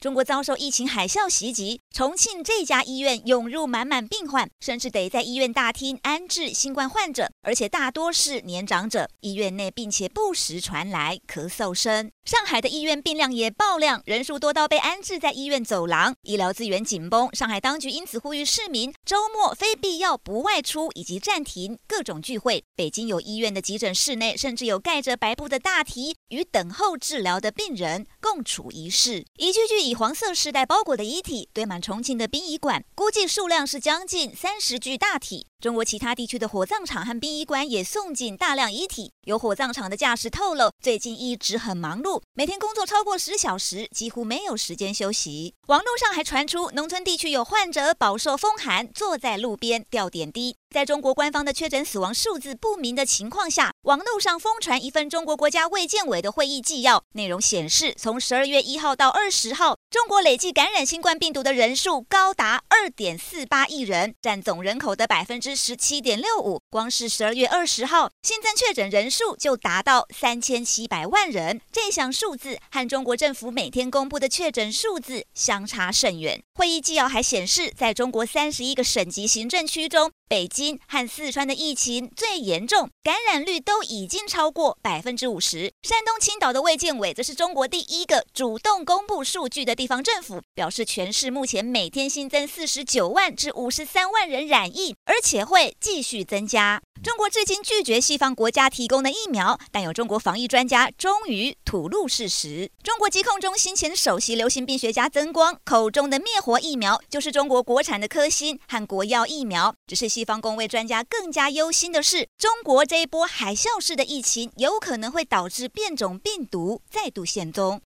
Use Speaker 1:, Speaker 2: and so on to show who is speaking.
Speaker 1: 中国遭受疫情海啸袭击，重庆这家医院涌入满满病患，甚至得在医院大厅安置新冠患者，而且大多是年长者。医院内并且不时传来咳嗽声。上海的医院病量也爆量，人数多到被安置在医院走廊，医疗资源紧绷。上海当局因此呼吁市民周末非必要不外出，以及暂停各种聚会。北京有医院的急诊室内，甚至有盖着白布的大体，与等候治疗的病人共处一室，一具具以黄色尸袋包裹的遗体堆满重庆的殡仪馆，估计数量是将近三十具大体。中国其他地区的火葬场和殡仪馆也送进大量遗体。有火葬场的驾驶透露，最近一直很忙碌，每天工作超过十小时，几乎没有时间休息。网络上还传出，农村地区有患者饱受风寒，坐在路边吊点滴。在中国官方的确诊死亡数字不明的情况下，网络上疯传一份中国国家卫健委的会议纪要，内容显示，从十二月一号到二十号，中国累计感染新冠病毒的人数高达二点四八亿人，占总人口的百分之十七点六五。光是十二月二十号，新增确诊人数就达到三千七百万人，这项数字和中国政府每天公布的确诊数字相差甚远。会议纪要还显示，在中国三十一个省级行政区中，北京和四川的疫情最严重，感染率都已经超过百分之五十。山东青岛的卫健委则是中国第一个主动公布数据的地方政府，表示全市目前每天新增四十九万至五十三万人染疫，而且会继续增加。中国至今拒绝西方国家提供的疫苗，但有中国防疫专家终于吐露事实。中国疾控中心前首席流行病学家曾光口中的灭活疫苗，就是中国国产的科兴和国药疫苗。只是西方公卫专家更加忧心的是，中国这一波海啸式的疫情有可能会导致变种病毒再度现踪。